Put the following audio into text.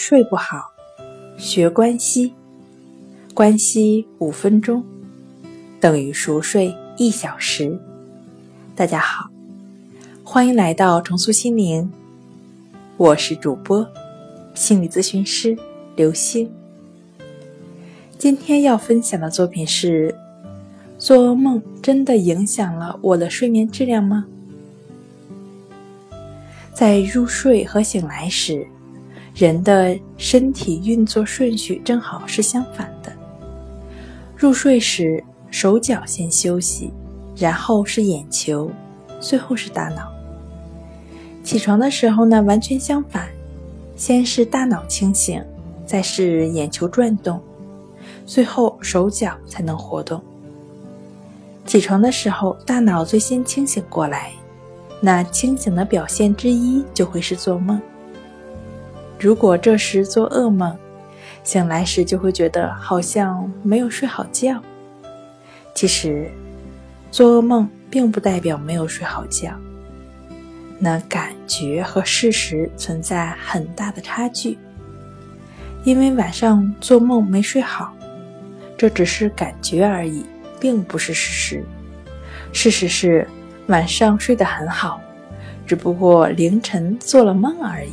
睡不好，学关西，关西五分钟等于熟睡一小时。大家好，欢迎来到重塑心灵，我是主播心理咨询师刘星。今天要分享的作品是：做噩梦真的影响了我的睡眠质量吗？在入睡和醒来时。人的身体运作顺序正好是相反的。入睡时，手脚先休息，然后是眼球，最后是大脑。起床的时候呢，完全相反，先是大脑清醒，再是眼球转动，最后手脚才能活动。起床的时候，大脑最先清醒过来，那清醒的表现之一就会是做梦。如果这时做噩梦，醒来时就会觉得好像没有睡好觉。其实，做噩梦并不代表没有睡好觉，那感觉和事实存在很大的差距。因为晚上做梦没睡好，这只是感觉而已，并不是事实。事实是晚上睡得很好，只不过凌晨做了梦而已。